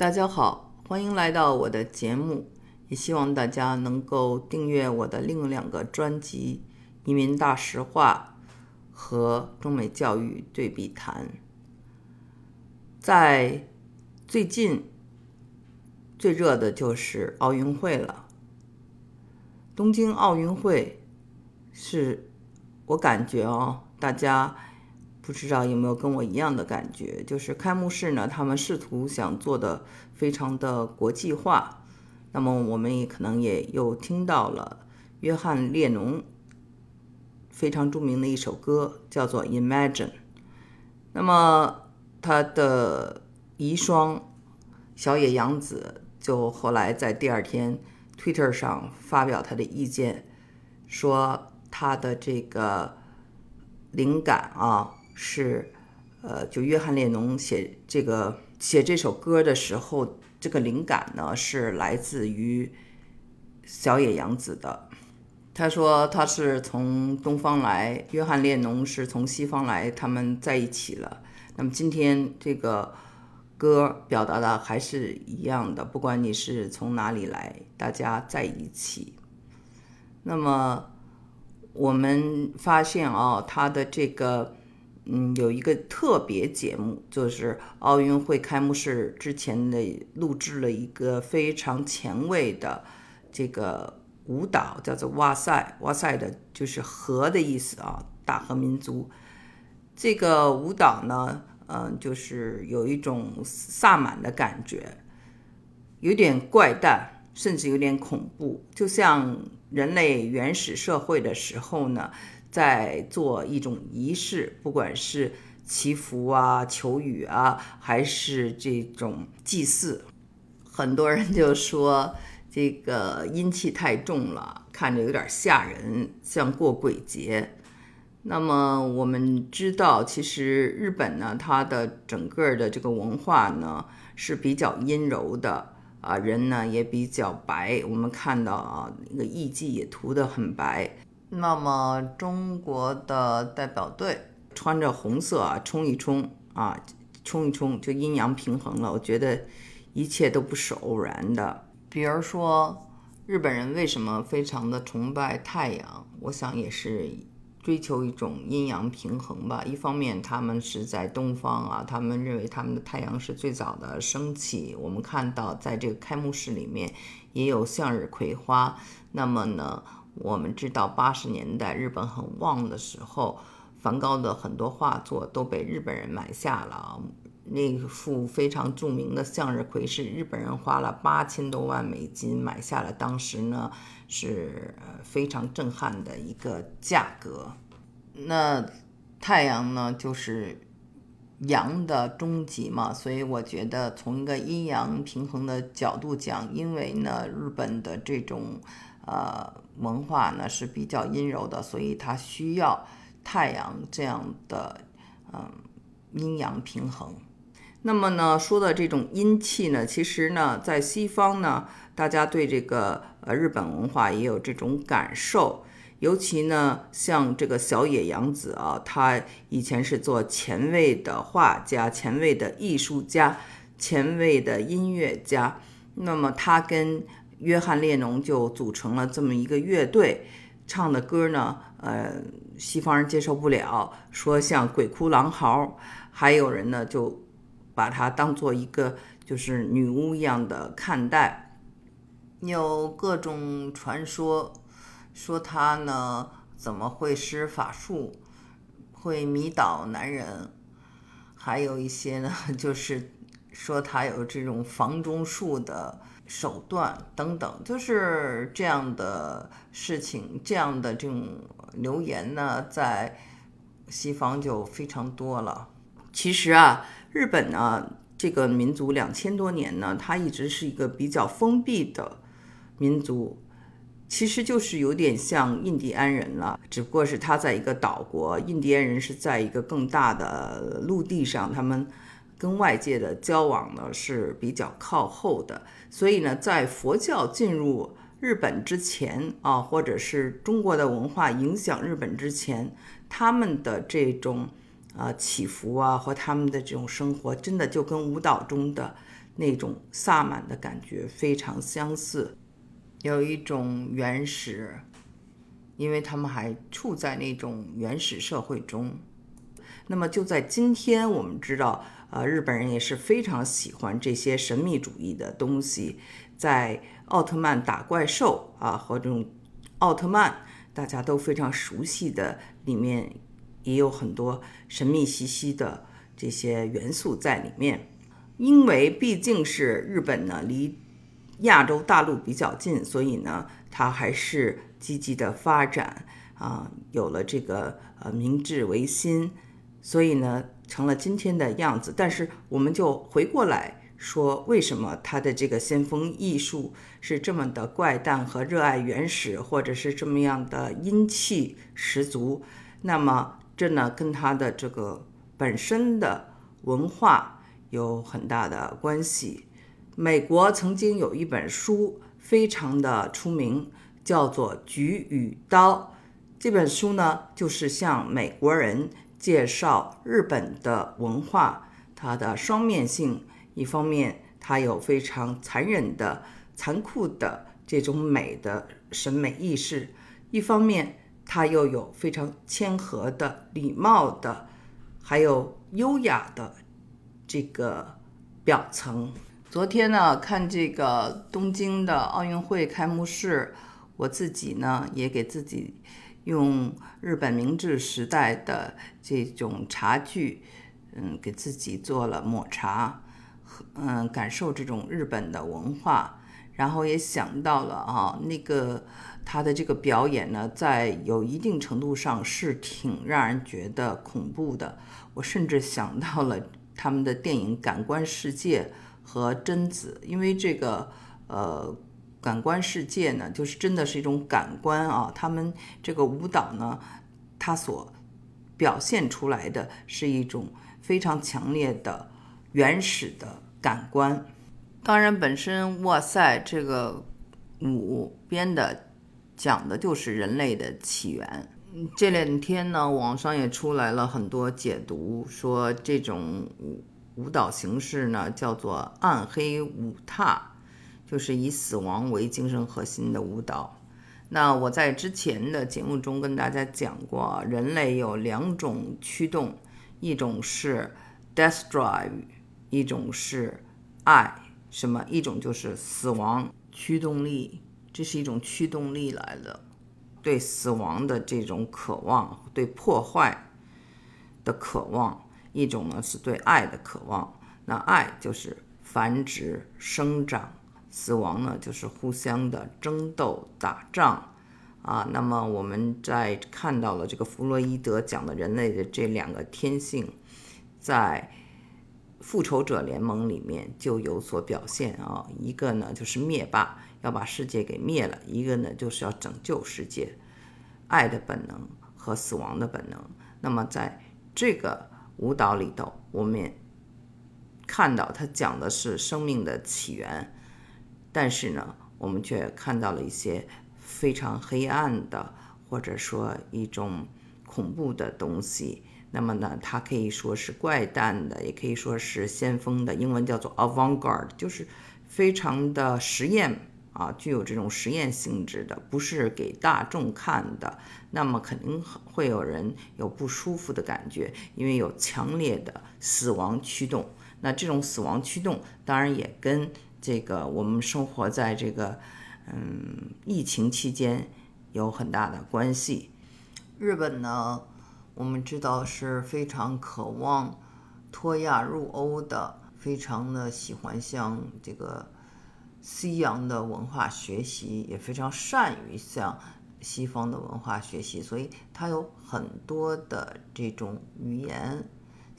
大家好，欢迎来到我的节目，也希望大家能够订阅我的另两个专辑《移民大实话》和《中美教育对比谈》。在最近最热的就是奥运会了，东京奥运会是我感觉哦，大家。不知道有没有跟我一样的感觉？就是开幕式呢，他们试图想做的非常的国际化。那么我们也可能也又听到了约翰列侬非常著名的一首歌，叫做《Imagine》。那么他的遗孀小野洋子就后来在第二天 Twitter 上发表他的意见，说他的这个灵感啊。是，呃，就约翰列侬写这个写这首歌的时候，这个灵感呢是来自于小野洋子的。他说他是从东方来，约翰列侬是从西方来，他们在一起了。那么今天这个歌表达的还是一样的，不管你是从哪里来，大家在一起。那么我们发现啊，他的这个。嗯，有一个特别节目，就是奥运会开幕式之前的录制了一个非常前卫的这个舞蹈，叫做“哇塞哇塞”的，就是和的意思啊，大和民族。这个舞蹈呢，嗯，就是有一种萨满的感觉，有点怪诞，甚至有点恐怖，就像人类原始社会的时候呢。在做一种仪式，不管是祈福啊、求雨啊，还是这种祭祀，很多人就说这个阴气太重了，看着有点吓人，像过鬼节。那么我们知道，其实日本呢，它的整个的这个文化呢是比较阴柔的啊，人呢也比较白。我们看到啊，那个艺妓也涂得很白。那么中国的代表队穿着红色啊，冲一冲啊，冲一冲就阴阳平衡了。我觉得一切都不是偶然的。比如说日本人为什么非常的崇拜太阳？我想也是追求一种阴阳平衡吧。一方面他们是在东方啊，他们认为他们的太阳是最早的升起。我们看到在这个开幕式里面也有向日葵花。那么呢？我们知道，八十年代日本很旺的时候，梵高的很多画作都被日本人买下了。那幅非常著名的向日葵是日本人花了八千多万美金买下了，当时呢是非常震撼的一个价格。那太阳呢，就是阳的终极嘛，所以我觉得从一个阴阳平衡的角度讲，因为呢日本的这种。呃，文化呢是比较阴柔的，所以它需要太阳这样的嗯阴阳平衡。那么呢，说的这种阴气呢，其实呢，在西方呢，大家对这个呃日本文化也有这种感受。尤其呢，像这个小野洋子啊，他以前是做前卫的画家、前卫的艺术家、前卫的音乐家。那么他跟约翰列侬就组成了这么一个乐队，唱的歌呢，呃，西方人接受不了，说像鬼哭狼嚎，还有人呢就把它当做一个就是女巫一样的看待，有各种传说，说她呢怎么会施法术，会迷倒男人，还有一些呢就是说她有这种房中术的。手段等等，就是这样的事情，这样的这种留言呢，在西方就非常多了。其实啊，日本呢这个民族两千多年呢，它一直是一个比较封闭的民族，其实就是有点像印第安人了，只不过是他在一个岛国，印第安人是在一个更大的陆地上，他们。跟外界的交往呢是比较靠后的，所以呢，在佛教进入日本之前啊，或者是中国的文化影响日本之前，他们的这种啊起伏啊和他们的这种生活，真的就跟舞蹈中的那种萨满的感觉非常相似，有一种原始，因为他们还处在那种原始社会中。那么就在今天，我们知道，呃，日本人也是非常喜欢这些神秘主义的东西，在奥特曼打怪兽啊，和这种奥特曼大家都非常熟悉的里面，也有很多神秘兮兮的这些元素在里面。因为毕竟是日本呢，离亚洲大陆比较近，所以呢，它还是积极的发展啊，有了这个呃明治维新，所以呢，成了今天的样子。但是我们就回过来说，为什么他的这个先锋艺术是这么的怪诞和热爱原始，或者是这么样的阴气十足？那么这呢，跟他的这个本身的文化。有很大的关系。美国曾经有一本书非常的出名，叫做《菊与刀》。这本书呢，就是向美国人介绍日本的文化，它的双面性。一方面，它有非常残忍的、残酷的这种美的审美意识；一方面，它又有非常谦和的、礼貌的，还有优雅的。这个表层，昨天呢看这个东京的奥运会开幕式，我自己呢也给自己用日本明治时代的这种茶具，嗯，给自己做了抹茶，嗯，感受这种日本的文化，然后也想到了啊，那个他的这个表演呢，在有一定程度上是挺让人觉得恐怖的，我甚至想到了。他们的电影《感官世界》和贞子，因为这个呃，感官世界呢，就是真的是一种感官啊。他们这个舞蹈呢，它所表现出来的是一种非常强烈的原始的感官。当然，本身哇塞，这个舞编的讲的就是人类的起源。这两天呢，网上也出来了很多解读，说这种舞舞蹈形式呢叫做暗黑舞踏，就是以死亡为精神核心的舞蹈。那我在之前的节目中跟大家讲过，人类有两种驱动，一种是 death drive，一种是爱，什么？一种就是死亡驱动力，这是一种驱动力来的。对死亡的这种渴望，对破坏的渴望；一种呢是对爱的渴望。那爱就是繁殖、生长；死亡呢就是互相的争斗、打仗。啊，那么我们在看到了这个弗洛伊德讲的人类的这两个天性，在复仇者联盟里面就有所表现啊。一个呢就是灭霸。要把世界给灭了，一个呢就是要拯救世界，爱的本能和死亡的本能。那么在这个舞蹈里头，我们也看到它讲的是生命的起源，但是呢，我们却看到了一些非常黑暗的，或者说一种恐怖的东西。那么呢，它可以说是怪诞的，也可以说是先锋的，英文叫做 avant-garde，就是非常的实验。啊，具有这种实验性质的，不是给大众看的，那么肯定会有人有不舒服的感觉，因为有强烈的死亡驱动。那这种死亡驱动，当然也跟这个我们生活在这个嗯疫情期间有很大的关系。日本呢，我们知道是非常渴望脱亚入欧的，非常的喜欢向这个。西洋的文化学习也非常善于向西方的文化学习，所以它有很多的这种语言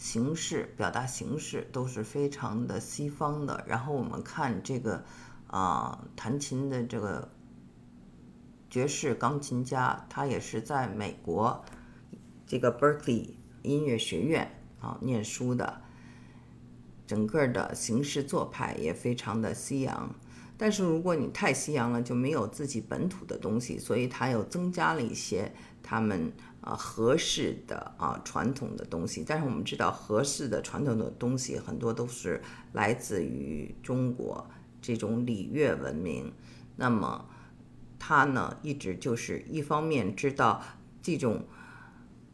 形式、表达形式都是非常的西方的。然后我们看这个啊，弹琴的这个爵士钢琴家，他也是在美国这个 Berkeley 音乐学院啊念书的，整个的形式做派也非常的西洋。但是如果你太西洋了，就没有自己本土的东西，所以它又增加了一些他们啊合适的啊传统的东西。但是我们知道，合适的传统的东西很多都是来自于中国这种礼乐文明。那么他呢，一直就是一方面知道这种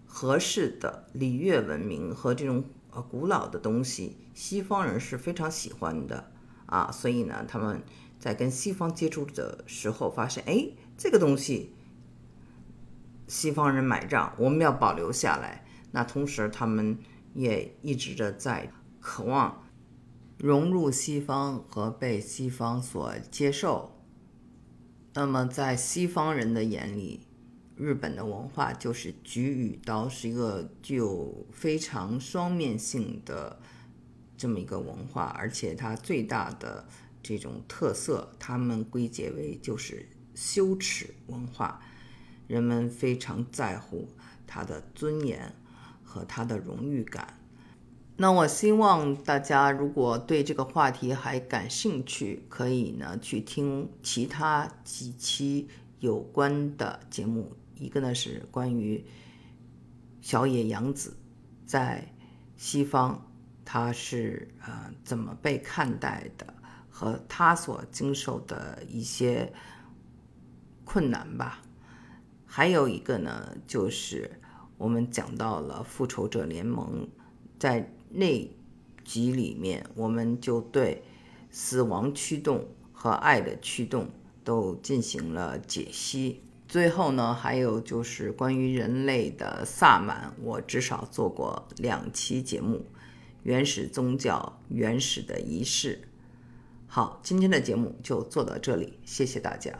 合适的礼乐文明和这种呃古老的东西，西方人是非常喜欢的啊，所以呢，他们在跟西方接触的时候，发现哎，这个东西西方人买账，我们要保留下来。那同时，他们也一直的在渴望融入西方和被西方所接受。那么，在西方人的眼里，日本的文化就是菊与刀，是一个具有非常双面性的这么一个文化，而且它最大的这种特色，他们归结为就是羞耻文化，人们非常在乎他的尊严和他的荣誉感。那我希望大家如果对这个话题还感兴趣，可以呢去听其他几期有关的节目。一个呢是关于小野洋子在西方他是呃怎么被看待的，和他所经受的一些困难吧。还有一个呢就是我们讲到了复仇者联盟在。那集里面，我们就对死亡驱动和爱的驱动都进行了解析。最后呢，还有就是关于人类的萨满，我至少做过两期节目：原始宗教、原始的仪式。好，今天的节目就做到这里，谢谢大家。